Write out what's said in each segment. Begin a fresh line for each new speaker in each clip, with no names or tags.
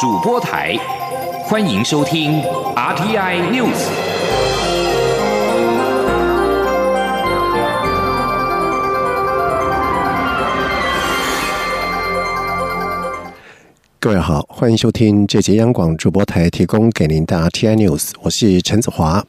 主播台，欢迎收听 RTI News。
各位好，欢迎收听这节央广主播台提供给您的 RTI News，我是陈子华。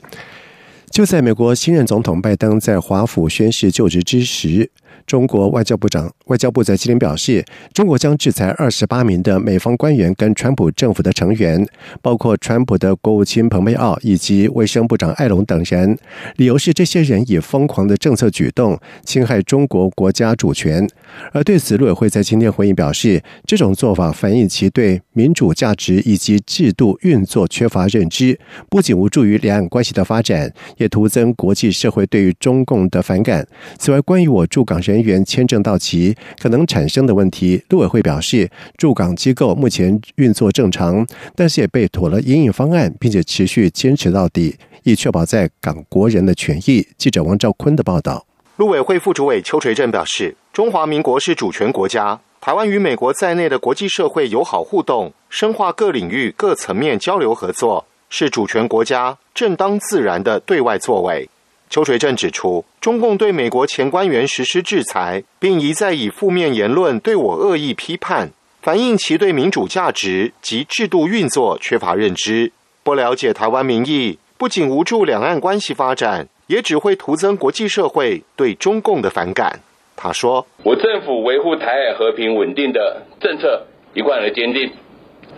就在美国新任总统拜登在华府宣誓就职之时。中国外交部长外交部在今天表示，中国将制裁二十八名的美方官员跟川普政府的成员，包括川普的国务卿蓬佩奥以及卫生部长艾隆等人。理由是这些人以疯狂的政策举动侵害中国国家主权。而对此，陆委会在今天回应表示，这种做法反映其对民主价值以及制度运作缺乏认知，不仅无助于两岸关系的发展，也徒增国际社会对于中共的反感。此外，关于我驻港。人员签证到期可能产生的问题，陆委会表示，驻港机构目前运作正常，但是也被妥了应应方案，并且持续坚持到底，以确保在港国人的权益。记者王兆坤的报道。
陆委会副主委邱垂正表示，中华民国是主权国家，台湾与美国在内的国际社会友好互动，深化各领域各层面交流合作，是主权国家正当自然的对外作为。邱垂正指出，中共对美国前官员实施制裁，并一再以负面言论对我恶意批判，反映其对民主价值及制度运作缺乏认知，不了解台湾民意，不仅无助两岸关系发展，也只会徒增国际社会对中共的反感。他说：“
我政府维护台海和平稳定的政策一贯而坚定，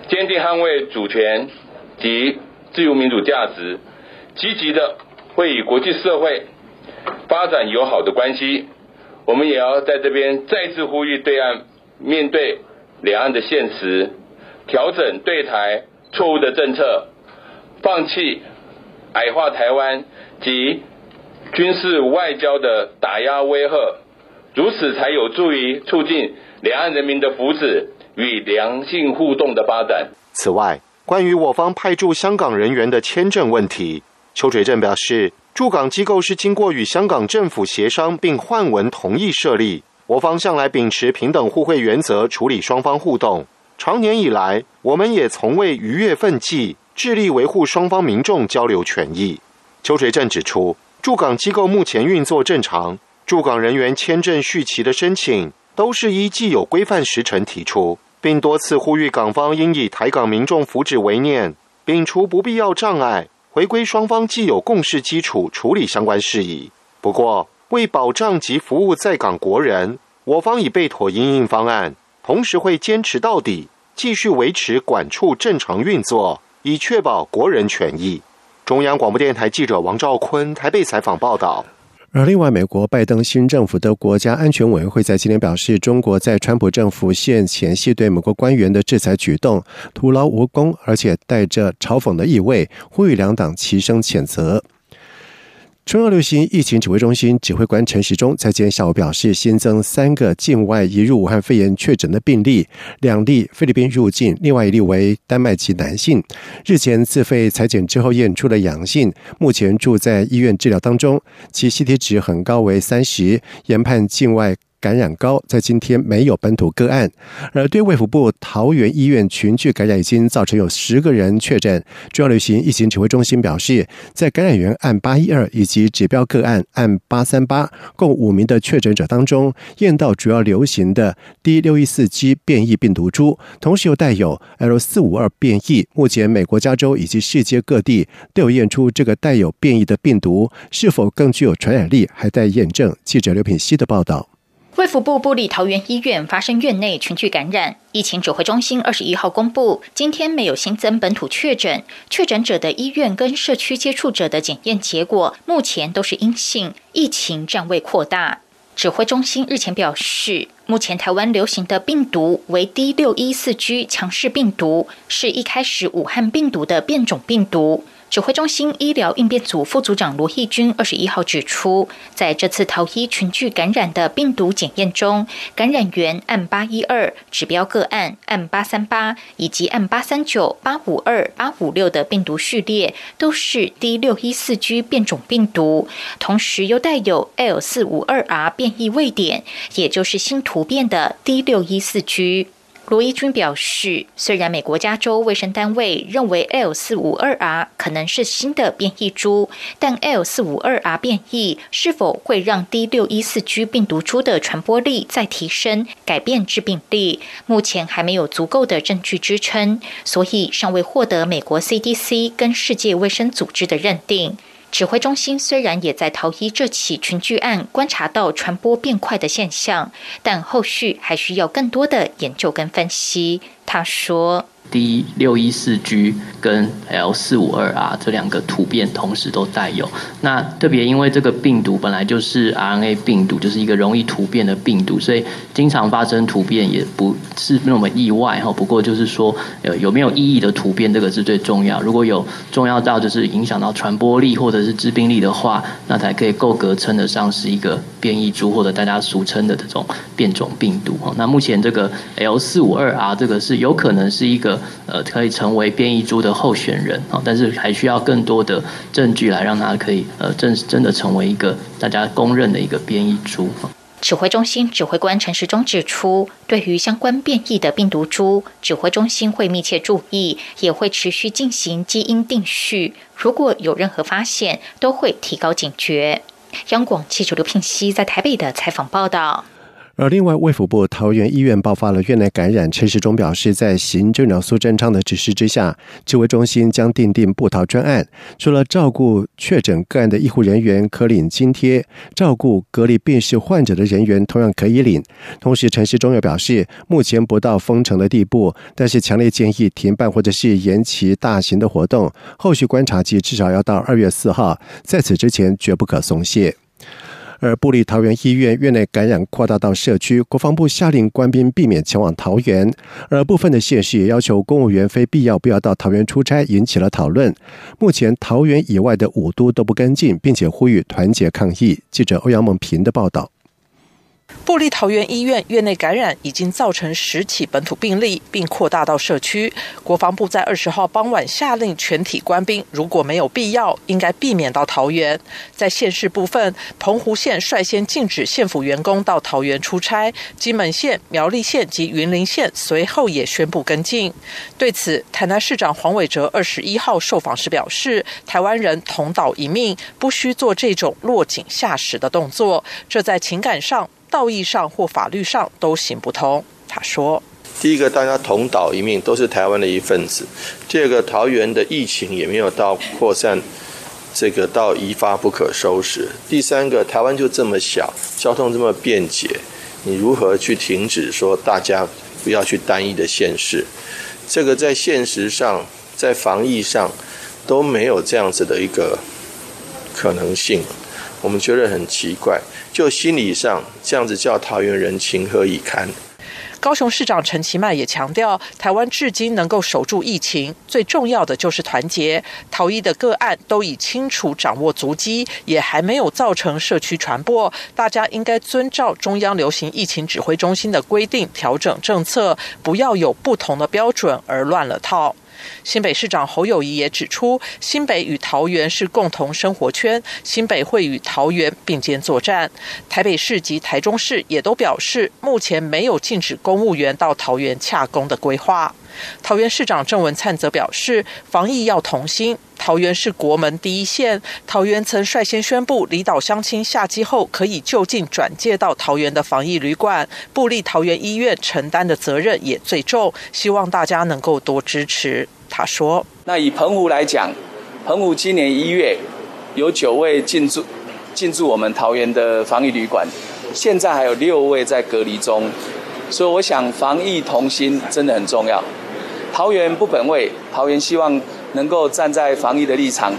坚定捍卫主权及自由民主价值，积极的。”会与国际社会发展友好的关系，我们也要在这边再次呼吁对岸面对两岸的现实，调整对台错误的政策，放弃矮化台湾及军事外交的打压威吓，如此才有助于促进两岸人民的福祉与良性互动的发展。
此外，关于我方派驻香港人员的签证问题。邱垂正表示，驻港机构是经过与香港政府协商并换文同意设立。我方向来秉持平等互惠原则处理双方互动，长年以来，我们也从未逾越分际，致力维护双方民众交流权益。邱垂正指出，驻港机构目前运作正常，驻港人员签证续期的申请都是依既有规范时程提出，并多次呼吁港方应以台港民众福祉为念，摒除不必要障碍。回归双方既有共识基础处理相关事宜。不过，为保障及服务在港国人，我方已备妥应应方案，同时会坚持到底，继续维持管处正常运作，以确保国人权益。中央广播电台记者王兆坤台北采访报道。
而另外，美国拜登新政府的国家安全委员会在今天表示，中国在川普政府现前夕对美国官员的制裁举动徒劳无功，而且带着嘲讽的意味，呼吁两党齐声谴责。中央流行疫情指挥中心指挥官陈时中在今天下午表示，新增三个境外移入武汉肺炎确诊的病例，两例菲律宾入境，另外一例为丹麦籍男性，日前自费裁剪之后验出了阳性，目前住在医院治疗当中，其 CT 值很高为三十，研判境外。感染高，在今天没有本土个案，而对卫福部桃园医院群聚感染已经造成有十个人确诊。中央流行疫情指挥中心表示，在感染源按八一二以及指标个案按八三八共五名的确诊者当中，验到主要流行的 D 六一四 G 变异病毒株，同时又带有 L 四五二变异。目前美国加州以及世界各地都有验出这个带有变异的病毒是否更具有传染力，还在验证。记者刘品希的报道。
卫福部布里桃园医院发生院内群聚感染，疫情指挥中心二十一号公布，今天没有新增本土确诊，确诊者的医院跟社区接触者的检验结果目前都是阴性，疫情暂未扩大。指挥中心日前表示，目前台湾流行的病毒为 D 六一四 G 强势病毒，是一开始武汉病毒的变种病毒。指挥中心医疗应变组副组长罗义军二十一号指出，在这次逃医群聚感染的病毒检验中，感染源按八一二，指标个案按八三八，以及按八三九、八五二、八五六的病毒序列都是 D 六一四 G 变种病毒，同时又带有 L 四五二 R 变异位点，也就是新突变的 D 六一四 G。罗伊军表示，虽然美国加州卫生单位认为 L 四五二 R 可能是新的变异株，但 L 四五二 R 变异是否会让 D 六一四 G 病毒株的传播力再提升、改变致病力，目前还没有足够的证据支撑，所以尚未获得美国 CDC 跟世界卫生组织的认定。指挥中心虽然也在逃逸这起群聚案观察到传播变快的现象，但后续还需要更多的研究跟分析。他说。
D 六一四 G 跟 L 四五二 R 这两个突变同时都带有，那特别因为这个病毒本来就是 RNA 病毒，就是一个容易突变的病毒，所以经常发生突变也不是那么意外哈。不过就是说，呃，有没有意义的突变，这个是最重要。如果有重要到就是影响到传播力或者是致病力的话，那才可以够格称得上是一个变异株或者大家俗称的这种变种病毒哈。那目前这个 L 四五二 R 这个是有可能是一个。呃，可以成为变异株的候选人啊，但是还需要更多的证据来让它可以呃真真的成为一个大家公认的一个变异株。
指挥中心指挥官陈时中指出，对于相关变异的病毒株，指挥中心会密切注意，也会持续进行基因定序。如果有任何发现，都会提高警觉。央广记者刘聘熙在台北的采访报道。
而另外，卫福部桃园医院爆发了院内感染。陈时中表示，在行政长苏贞昌的指示之下，指挥中心将订定布桃专案，除了照顾确诊个案的医护人员可领津贴，照顾隔离病逝患者的人员同样可以领。同时，陈时中又表示，目前不到封城的地步，但是强烈建议停办或者是延期大型的活动，后续观察期至少要到二月四号，在此之前绝不可松懈。而布里桃园医院院内感染扩大到社区，国防部下令官兵避免前往桃园，而部分的县市也要求公务员非必要不要到桃园出差，引起了讨论。目前桃园以外的五都都不跟进，并且呼吁团结抗疫。记者欧阳梦平的报道。
布利桃园医院院内感染已经造成十起本土病例，并扩大到社区。国防部在二十号傍晚下令全体官兵，如果没有必要，应该避免到桃园。在县市部分，澎湖县率先禁止县府员工到桃园出差，金门县、苗栗县及云林县随后也宣布跟进。对此，台南市长黄伟哲二十一号受访时表示：“台湾人同岛一命，不需做这种落井下石的动作。这在情感上。”道义上或法律上都行不通。他说：“
第一个，大家同岛一命，都是台湾的一份子；第二个，桃园的疫情也没有到扩散，这个到一发不可收拾；第三个，台湾就这么小，交通这么便捷，你如何去停止说大家不要去单一的县市？这个在现实上，在防疫上都没有这样子的一个可能性。”我们觉得很奇怪，就心理上这样子叫桃园人情何以堪？
高雄市长陈其迈也强调，台湾至今能够守住疫情，最重要的就是团结。逃逸的个案都已清楚掌握足迹，也还没有造成社区传播。大家应该遵照中央流行疫情指挥中心的规定调整政策，不要有不同的标准而乱了套。新北市长侯友谊也指出，新北与桃园是共同生活圈，新北会与桃园并肩作战。台北市及台中市也都表示，目前没有禁止公务员到桃园洽公的规划。桃园市长郑文灿则表示，防疫要同心，桃园是国门第一线。桃园曾率先宣布，离岛乡亲下机后可以就近转介到桃园的防疫旅馆，布立桃园医院承担的责任也最重，希望大家能够多支持。他说：“
那以澎湖来讲，澎湖今年一月有九位进驻进驻我们桃园的防疫旅馆，现在还有六位在隔离中，所以我想防疫同心真的很重要。桃园不本位，桃园希望能够站在防疫的立场，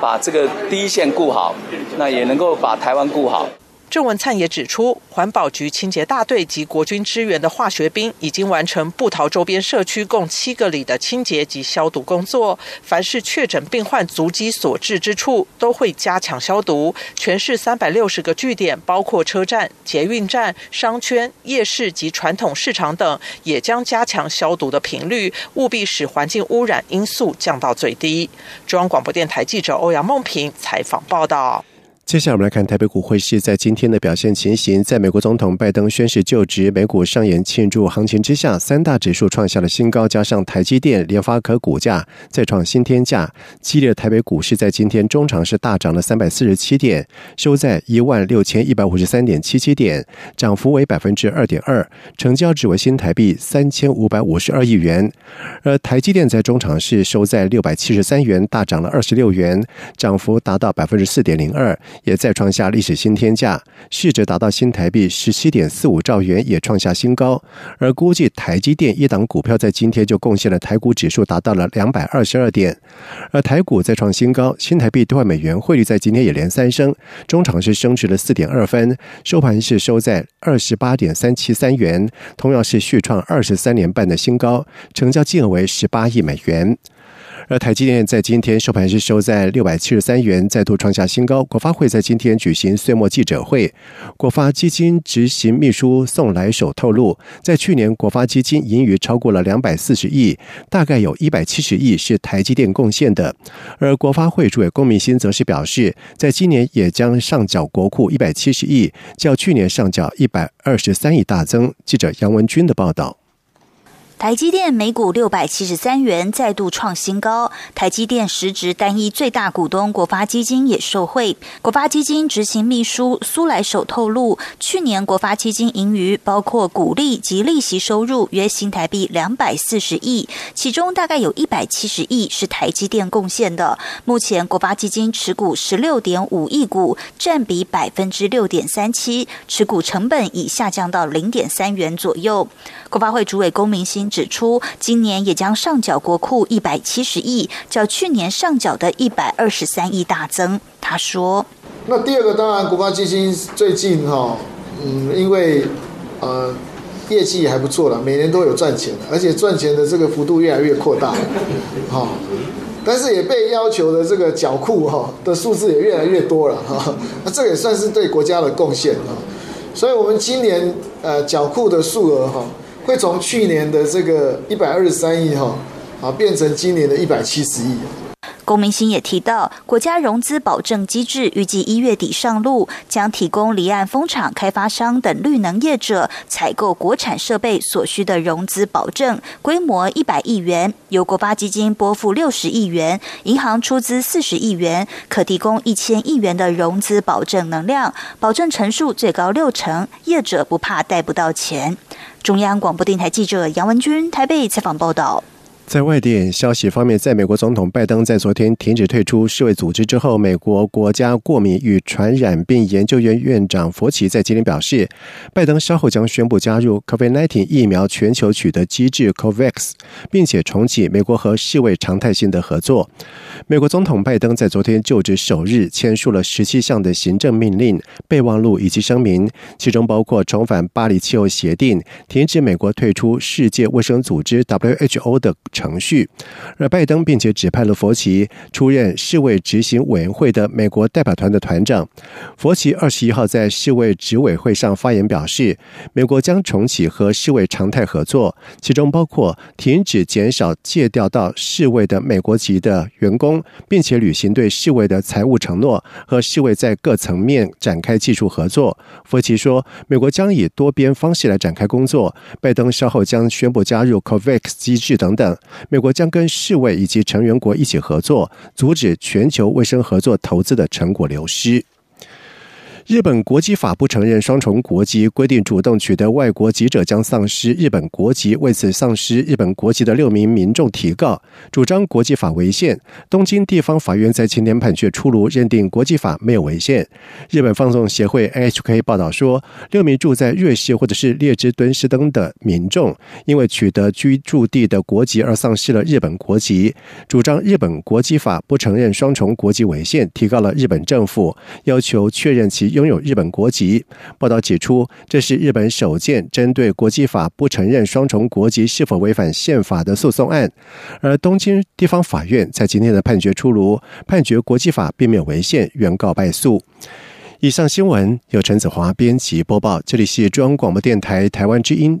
把这个第一线顾好，那也能够把台湾顾好。”
郑文灿也指出，环保局清洁大队及国军支援的化学兵已经完成布桃周边社区共七个里的清洁及消毒工作。凡是确诊病患足迹所至之处，都会加强消毒。全市三百六十个据点，包括车站、捷运站、商圈、夜市及传统市场等，也将加强消毒的频率，务必使环境污染因素降到最低。中央广播电台记者欧阳梦平采访报道。
接下来我们来看台北股汇市在今天的表现情形。在美国总统拜登宣誓就职、美股上演庆祝行情之下，三大指数创下了新高，加上台积电、联发科股价再创新天价，激烈的台北股市在今天中场是大涨了三百四十七点，收在一万六千一百五十三点七七点，涨幅为百分之二点二，成交值为新台币三千五百五十二亿元。而台积电在中场是收在六百七十三元，大涨了二十六元，涨幅达到百分之四点零二。也再创下历史新天价，市值达到新台币十七点四五兆元，也创下新高。而估计台积电一档股票在今天就贡献了台股指数达到了两百二十二点，而台股再创新高，新台币兑换美元汇率在今天也连三升，中场是升值了四点二分，收盘是收在二十八点三七三元，同样是续创二十三年半的新高，成交金额为十八亿美元。而台积电在今天收盘是收在六百七十三元，再度创下新高。国发会在今天举行岁末记者会，国发基金执行秘书宋来守透露，在去年国发基金盈余超过了两百四十亿，大概有一百七十亿是台积电贡献的。而国发会主委龚明鑫则是表示，在今年也将上缴国库一百七十亿，较去年上缴一百二十三亿大增。记者杨文军的报道。
台积电每股六百七十三元再度创新高，台积电实值单一最大股东国发基金也受惠。国发基金执行秘书苏来守透露，去年国发基金盈余包括股利及利息收入约新台币两百四十亿，其中大概有一百七十亿是台积电贡献的。目前国发基金持股十六点五亿股，占比百分之六点三七，持股成本已下降到零点三元左右。国发会主委龚明鑫指出，今年也将上缴国库一百七十亿，较去年上缴的一百二十三亿大增。他说：“
那第二个当然，国发基金最近哈，嗯，因为呃业绩还不错了，每年都有赚钱，而且赚钱的这个幅度越来越扩大，哈，但是也被要求的这个缴库哈的数字也越来越多了哈，那这也算是对国家的贡献哈，所以我们今年呃缴库的数额哈。”会从去年的这个一百二十三亿哈啊，变成今年的一百七十亿。
龚明鑫也提到，国家融资保证机制预计一月底上路，将提供离岸风场开发商等绿能业者采购国产设备所需的融资保证，规模一百亿元，由国发基金拨付六十亿元，银行出资四十亿元，可提供一千亿元的融资保证能量，保证成数最高六成，业者不怕贷不到钱。中央广播电台记者杨文君台北采访报道。
在外电消息方面，在美国总统拜登在昨天停止退出世卫组织之后，美国国家过敏与传染病研究院院长佛奇在今天表示，拜登稍后将宣布加入 COVID-19 疫苗全球取得机制 COVAX，并且重启美国和世卫常态性的合作。美国总统拜登在昨天就职首日签署了十七项的行政命令、备忘录以及声明，其中包括重返巴黎气候协定、停止美国退出世界卫生组织 WHO 的。程序，而拜登并且指派了佛奇出任世卫执行委员会的美国代表团的团长。佛奇二十一号在世卫执委会上发言表示，美国将重启和世卫常态合作，其中包括停止减少借调到世卫的美国籍的员工，并且履行对世卫的财务承诺，和世卫在各层面展开技术合作。佛奇说，美国将以多边方式来展开工作。拜登稍后将宣布加入 COVAX 机制等等。美国将跟世卫以及成员国一起合作，阻止全球卫生合作投资的成果流失。日本国籍法不承认双重国籍，规定主动取得外国籍者将丧失日本国籍。为此，丧失日本国籍的六名民众提告，主张国际法违宪。东京地方法院在今天判决出炉，认定国际法没有违宪。日本放送协会 NHK 报道说，六名住在瑞士或者是列支敦士登的民众，因为取得居住地的国籍而丧失了日本国籍，主张日本国籍法不承认双重国籍违宪，提告了日本政府，要求确认其。拥有日本国籍。报道指出，这是日本首件针对国际法不承认双重国籍是否违反宪法的诉讼案。而东京地方法院在今天的判决出炉，判决国际法并没有违宪，原告败诉。以上新闻由陈子华编辑播报，这里是中央广播电台台湾之音。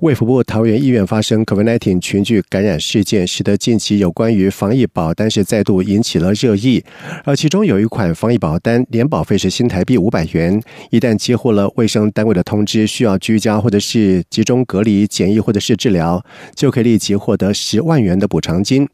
卫福部桃园医院发生 COVID-19 群聚感染事件，使得近期有关于防疫保单是再度引起了热议。而其中有一款防疫保单，年保费是新台币五百元，一旦接获了卫生单位的通知，需要居家或者是集中隔离检疫或者是治疗，就可以立即获得十万元的补偿金。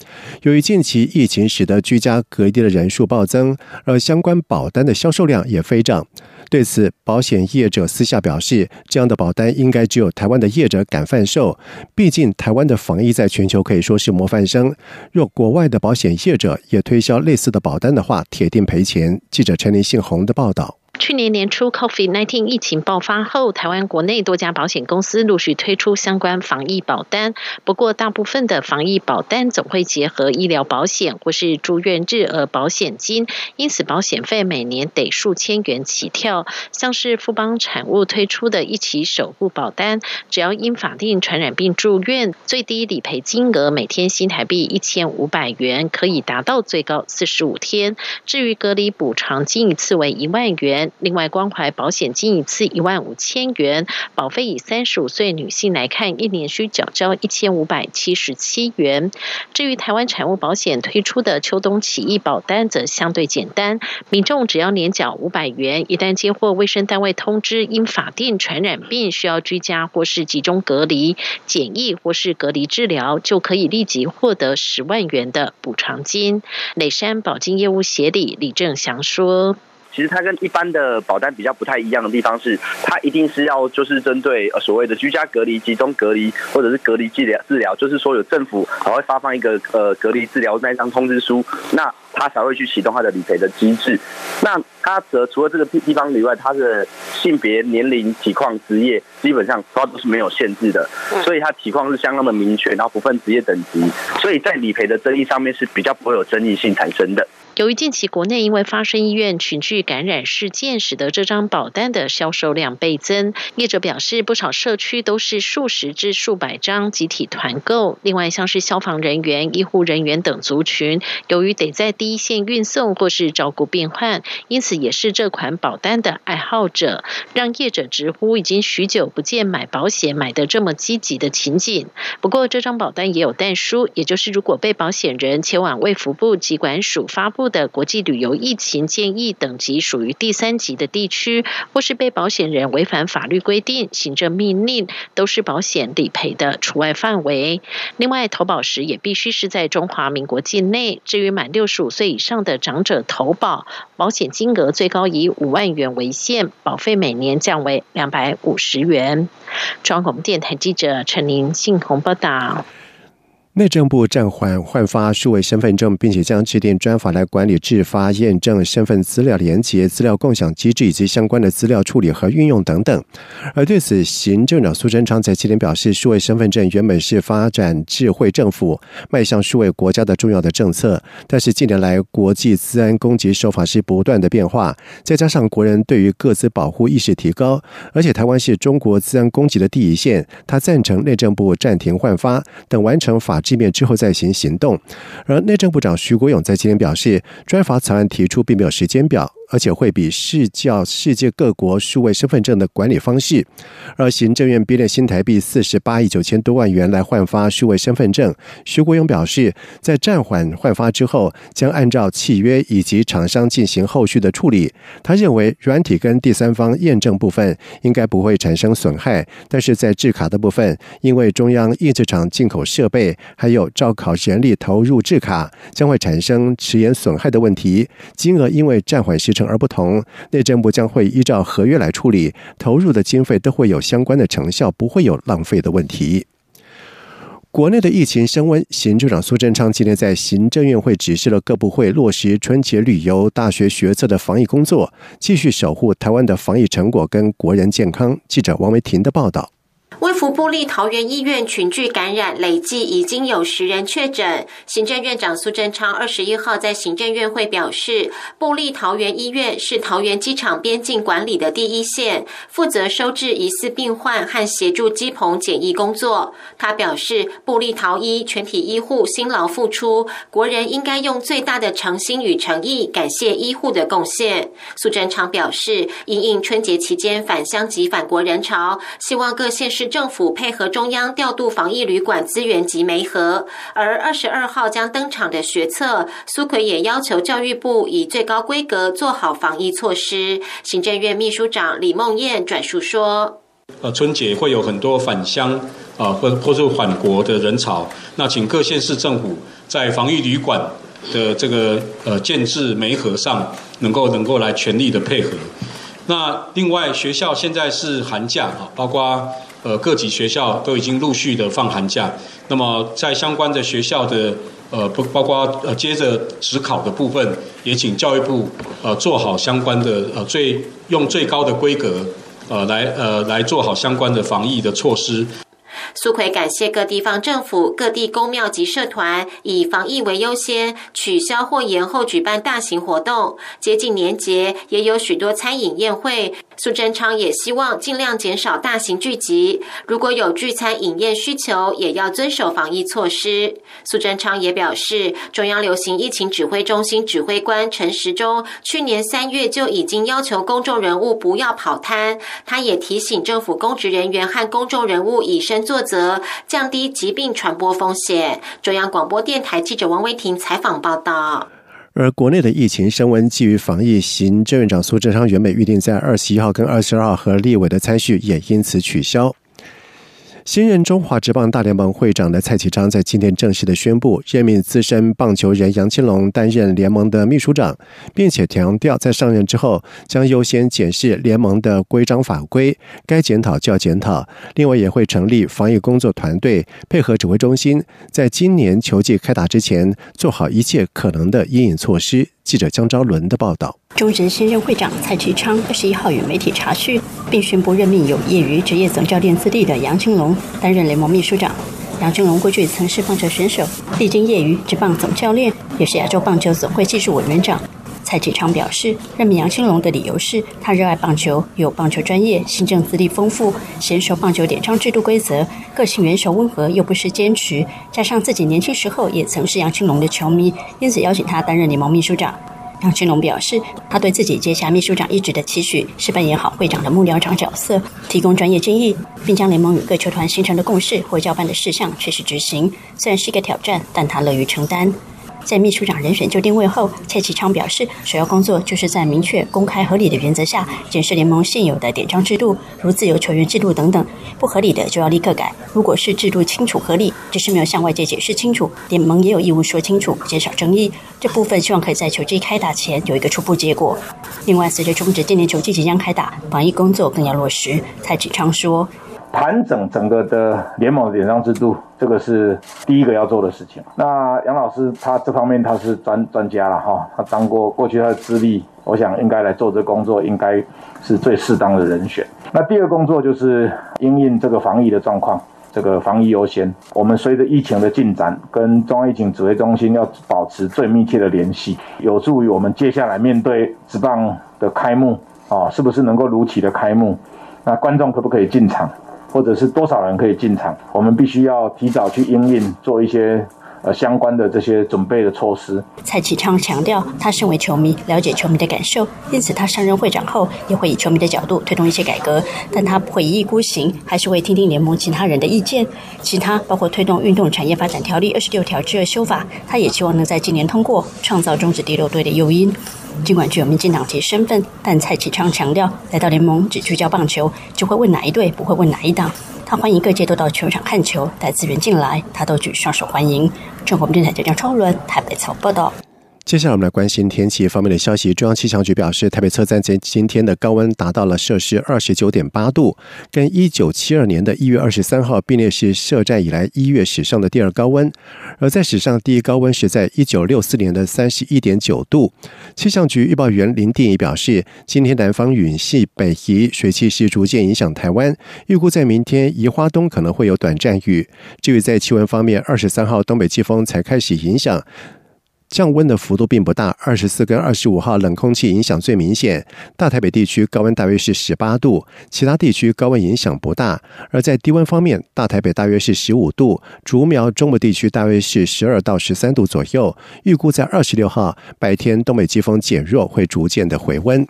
由于近期疫情使得居家隔离的人数暴增，而相关保单的销售量也飞涨。对此，保险业者私下表示，这样的保单应该只有台湾的业者敢贩售。毕竟，台湾的防疫在全球可以说是模范生。若国外的保险业者也推销类似的保单的话，铁定赔钱。记者陈林信宏的报道。
去年年初，COVID-19 疫情爆发后，台湾国内多家保险公司陆续推出相关防疫保单。不过，大部分的防疫保单总会结合医疗保险或是住院日额保险金，因此保险费每年得数千元起跳。像是富邦产物推出的一起守护保单，只要因法定传染病住院，最低理赔金额每天新台币一千五百元，可以达到最高四十五天。至于隔离补偿金一次为一万元。另外，关怀保险金一次一万五千元，保费以三十五岁女性来看，一年需缴交一千五百七十七元。至于台湾产物保险推出的秋冬起义保单，则相对简单，民众只要年缴五百元，一旦接获卫生单位通知，因法定传染病需要居家或是集中隔离检疫或是隔离治疗，就可以立即获得十万元的补偿金。磊山保金业务协理李正祥说。
其实它跟一般的保单比较不太一样的地方是，它一定是要就是针对呃所谓的居家隔离、集中隔离或者是隔离治疗治疗，就是说有政府还会发放一个呃隔离治疗那一张通知书，那它才会去启动它的理赔的机制。那它则除了这个地地方以外，它的性别、年龄、体况、职业基本上它都是没有限制的，所以它体况是相当的明确，然后不分职业等级，所以在理赔的争议上面是比较不会有争议性产生的。
由于近期国内因为发生医院群聚感染事件，使得这张保单的销售量倍增。业者表示，不少社区都是数十至数百张集体团购。另外，像是消防人员、医护人员等族群，由于得在第一线运送或是照顾病患，因此也是这款保单的爱好者，让业者直呼已经许久不见买保险买的这么积极的情景。不过，这张保单也有但书，也就是如果被保险人前往卫福部疾管署发布。的国际旅游疫情建议等级属于第三级的地区，或是被保险人违反法律规定、行政命令，都是保险理赔的除外范围。另外，投保时也必须是在中华民国境内。至于满六十五岁以上的长者投保，保险金额最高以五万元为限，保费每年降为两百五十元。中央广播电台记者陈琳信鸿报道。
内政部暂缓换发数位身份证，并且将制定专法来管理制发、验证身份资料连接、资料共享机制以及相关的资料处理和运用等等。而对此，行政长苏贞昌在今天表示，数位身份证原本是发展智慧政府、迈向数位国家的重要的政策，但是近年来国际治安攻击手法是不断的变化，再加上国人对于各自保护意识提高，而且台湾是中国治安攻击的第一线，他赞成内政部暂停换发，等完成法。见面之后再行行动，而内政部长徐国勇在今天表示，专法草案提出并没有时间表。而且会比世教世界各国数位身份证的管理方式，而行政院编列新台币四十八亿九千多万元来换发数位身份证。徐国勇表示，在暂缓换发之后，将按照契约以及厂商进行后续的处理。他认为，软体跟第三方验证部分应该不会产生损害，但是在制卡的部分，因为中央印制厂进口设备还有招考人力投入制卡，将会产生迟延损害的问题，金额因为暂缓时程。而不同，内政部将会依照合约来处理，投入的经费都会有相关的成效，不会有浪费的问题。国内的疫情升温，行政长苏贞昌今天在行政院会指示了各部会落实春节旅游、大学学测的防疫工作，继续守护台湾的防疫成果跟国人健康。记者王维婷的报道。
福布利桃园医院群聚感染，累计已经有十人确诊。行政院长苏贞昌二十一号在行政院会表示，布利桃园医院是桃园机场边境管理的第一线，负责收治疑似病患和协助机棚检疫工作。他表示，布利桃医全体医护辛劳付出，国人应该用最大的诚心与诚意感谢医护的贡献。苏贞昌表示，因应春节期间返乡及返国人潮，希望各县市政府府配合中央调度防疫旅馆资源及媒合。而二十二号将登场的学测，苏奎也要求教育部以最高规格做好防疫措施。行政院秘书长李梦燕转述说：“
呃，春节会有很多返乡啊，或或是返国的人潮，那请各县市政府在防疫旅馆的这个呃建制媒合上，能够能够来全力的配合。那另外学校现在是寒假啊，包括。”呃，各级学校都已经陆续的放寒假，那么在相关的学校的呃不包括呃接着职考的部分，也请教育部呃做好相关的呃最用最高的规格呃来呃来做好相关的防疫的措施。
苏奎感谢各地方政府、各地公庙及社团以防疫为优先，取消或延后举办大型活动。接近年节，也有许多餐饮宴会。苏贞昌也希望尽量减少大型聚集，如果有聚餐饮宴需求，也要遵守防疫措施。苏贞昌也表示，中央流行疫情指挥中心指挥官陈时中去年三月就已经要求公众人物不要跑摊，他也提醒政府公职人员和公众人物以身作作则，降低疾病传播风险。中央广播电台记者王威婷采访报道。
而国内的疫情升温，基于防疫，行政院长苏贞昌原本预定在二十一号跟二十二号和立委的参叙也因此取消。新任中华职棒大联盟会长的蔡启章在今天正式的宣布任命资深棒球人杨青龙担任联盟的秘书长，并且强调在上任之后将优先检视联盟的规章法规，该检讨就要检讨。另外也会成立防疫工作团队，配合指挥中心，在今年球季开打之前做好一切可能的阴影措施。记者江昭伦的报道。
中职新任会长蔡其昌二十一号与媒体查叙，并宣布任命有业余职业总教练资历的杨青龙担任联盟秘书长。杨青龙过去曾是棒球选手，历经业余职棒总教练，也是亚洲棒球总会技术委员长。蔡启昌表示，任命杨青龙的理由是他热爱棒球，有棒球专业，行政资历丰富，娴熟棒球典章制度规则，个性圆熟温和又不失坚持，加上自己年轻时候也曾是杨青龙的球迷，因此邀请他担任联盟秘书长。杨青龙表示，他对自己接下秘书长一职的期许是扮演好会长的幕僚长角色，提供专业建议，并将联盟与各球团形成的共识或交办的事项确实执行。虽然是一个挑战，但他乐于承担。在秘书长人选就定位后，蔡启昌表示，首要工作就是在明确、公开、合理的原则下，检视联盟现有的典章制度，如自由球员制度等等，不合理的就要立刻改。如果是制度清楚合理，只是没有向外界解释清楚，联盟也有义务说清楚，减少争议。这部分希望可以在球季开打前有一个初步结果。另外，随着中职今年球季即将开打，防疫工作更要落实。蔡启昌说。
盘整整个的联盟的典章制度，这个是第一个要做的事情。那杨老师他这方面他是专专家了哈，他当过过去他的资历，我想应该来做这工作，应该是最适当的人选。那第二工作就是因应这个防疫的状况，这个防疫优先。我们随着疫情的进展，跟中央疫情指挥中心要保持最密切的联系，有助于我们接下来面对职棒的开幕啊，是不是能够如期的开幕？那观众可不可以进场？或者是多少人可以进场？我们必须要提早去应应，做一些呃相关的这些准备的措施。
蔡启昌强调，他身为球迷，了解球迷的感受，因此他上任会长后，也会以球迷的角度推动一些改革。但他不会一意孤行，还是会听听联盟其他人的意见。其他包括推动运动产业发展条例二十六条之二修法，他也希望能在今年通过，创造终止第六队的诱因。尽管具有民进党籍身份，但蔡启昌强调，来到联盟只聚焦棒球，只会问哪一队，不会问哪一党。他欢迎各界都到球场看球，带资源进来，他都举双手欢迎。中国电台记者超伦台北草报道。
接下来我们来关心天气方面的消息。中央气象局表示，台北车站在今天的高温达到了摄氏二十九点八度，跟一九七二年的一月二十三号并列是设站以来一月史上的第二高温。而在史上第一高温是在一九六四年的三十一点九度。气象局预报员林定仪表示，今天南方云系北移，水汽是逐渐影响台湾，预估在明天宜花东可能会有短暂雨。至于在气温方面，二十三号东北季风才开始影响。降温的幅度并不大，二十四跟二十五号冷空气影响最明显。大台北地区高温大约是十八度，其他地区高温影响不大。而在低温方面，大台北大约是十五度，竹苗中部地区大约是十二到十三度左右。预估在二十六号白天，东北季风减弱，会逐渐的回温。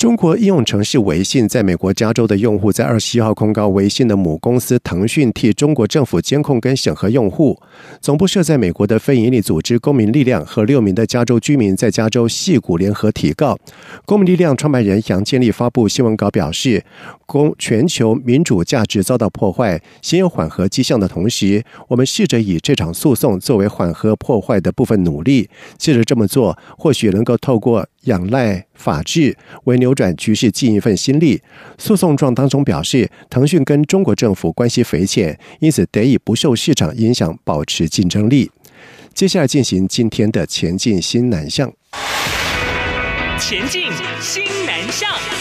中国应用程式微信在美国加州的用户在二十一号控告微信的母公司腾讯替中国政府监控跟审核用户。总部设在美国的非营利组织公民力量和六名的加州居民在加州戏谷联合提告。公民力量创办人杨建立发布新闻稿表示，公全球民主价值遭到破坏，鲜有缓和迹象的同时，我们试着以这场诉讼作为缓和破坏的部分努力。借着这么做，或许能够透过。仰赖法治为扭转局势尽一份心力。诉讼状当中表示，腾讯跟中国政府关系匪浅，因此得以不受市场影响，保持竞争力。接下来进行今天的前进新南向。前进新南向。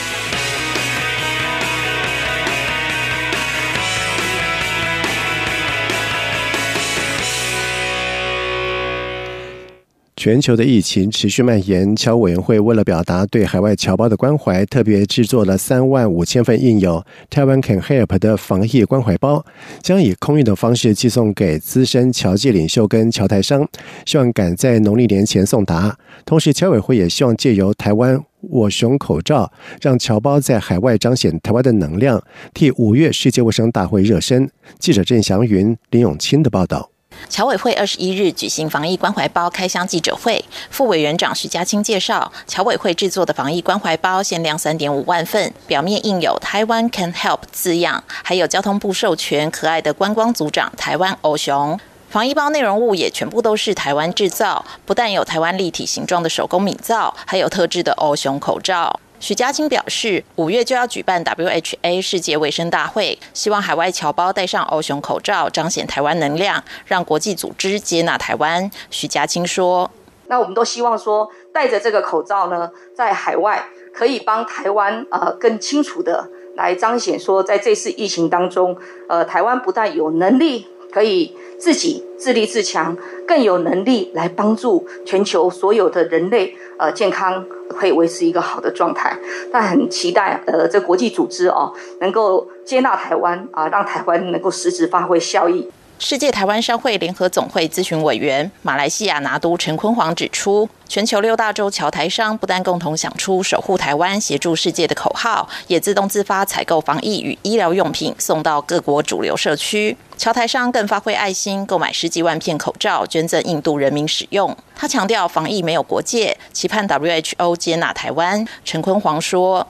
全球的疫情持续蔓延，侨委员会为了表达对海外侨胞的关怀，特别制作了三万五千份印有 “Taiwan Can Help” 的防疫关怀包，将以空运的方式寄送给资深侨界领袖跟侨台商，希望赶在农历年前送达。同时，侨委会也希望借由台湾我熊口罩，让侨胞在海外彰显台湾的能量，替五月世界卫生大会热身。记者郑祥云、林永清的报道。
侨委会二十一日举行防疫关怀包开箱记者会，副委员长徐家清介绍，侨委会制作的防疫关怀包限量三点五万份，表面印有“台湾 Can Help” 字样，还有交通部授权可爱的观光组长台湾欧熊。防疫包内容物也全部都是台湾制造，不但有台湾立体形状的手工米皂，还有特制的欧熊口罩。许家清表示，五月就要举办 WHA 世界卫生大会，希望海外侨胞戴上欧熊口罩，彰显台湾能量，让国际组织接纳台湾。许家清说：“
那我们都希望说，戴着这个口罩呢，在海外可以帮台湾呃更清楚的来彰显说，在这次疫情当中，呃，台湾不但有能力可以自己自立自强，更有能力来帮助全球所有的人类呃健康。”可以维持一个好的状态，但很期待呃，这国际组织哦能够接纳台湾啊，让台湾能够实质发挥效益。
世界台湾商会联合总会咨询委员、马来西亚拿督陈坤煌指出，全球六大洲侨台商不但共同想出守护台湾、协助世界的口号，也自动自发采购防疫与医疗用品，送到各国主流社区。侨台商更发挥爱心，购买十几万片口罩，捐赠印度人民使用。他强调，防疫没有国界，期盼 WHO 接纳台湾。陈坤煌说：“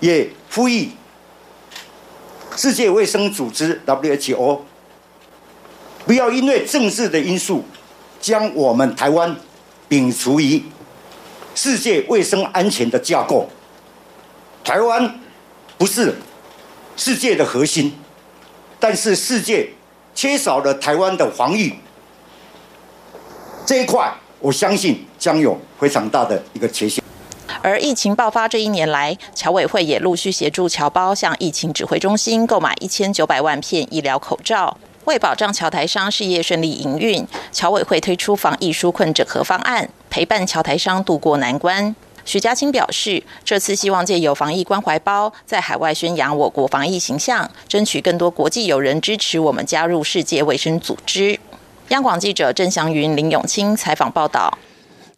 也呼吁世界卫生组织 WHO。”不要因为政治的因素，将我们台湾摒除于世界卫生安全的架构。台湾不是世界的核心，但是世界缺少了台湾的防御这一块，我相信将有非常大的一个缺陷。
而疫情爆发这一年来，侨委会也陆续协助侨胞向疫情指挥中心购买一千九百万片医疗口罩。为保障侨台商事业顺利营运，侨委会推出防疫纾困整合方案，陪伴侨台商渡过难关。徐家清表示，这次希望借由防疫关怀包，在海外宣扬我国防疫形象，争取更多国际友人支持我们加入世界卫生组织。央广记者郑祥云、林永清采访报道。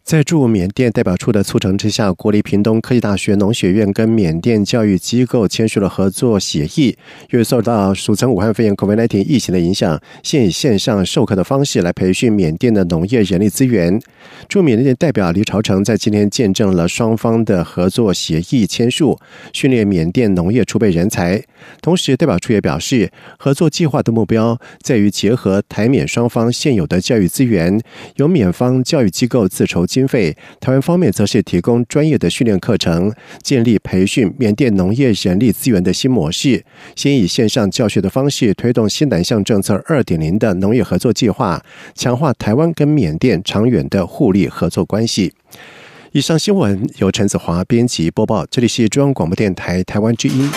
在驻缅甸代表处的促成之下，国立屏东科技大学农学院跟缅甸教育机构签署了合作协议。由于受到俗称武汉肺炎 （COVID-19） 疫情的影响，现以线上授课的方式来培训缅甸的农业人力资源。驻缅甸代表黎朝成在今天见证了双方的合作协议签署，训练缅甸农业储备人才。同时，代表处也表示，合作计划的目标在于结合台缅双方现有的教育资源，由缅方教育机构自筹。经费，台湾方面则是提供专业的训练课程，建立培训缅甸农业人力资源的新模式。先以线上教学的方式推动新南向政策二点零的农业合作计划，强化台湾跟缅甸长远的互利合作关系。以上新闻由陈子华编辑播报，这里是中央广播电台台湾之音。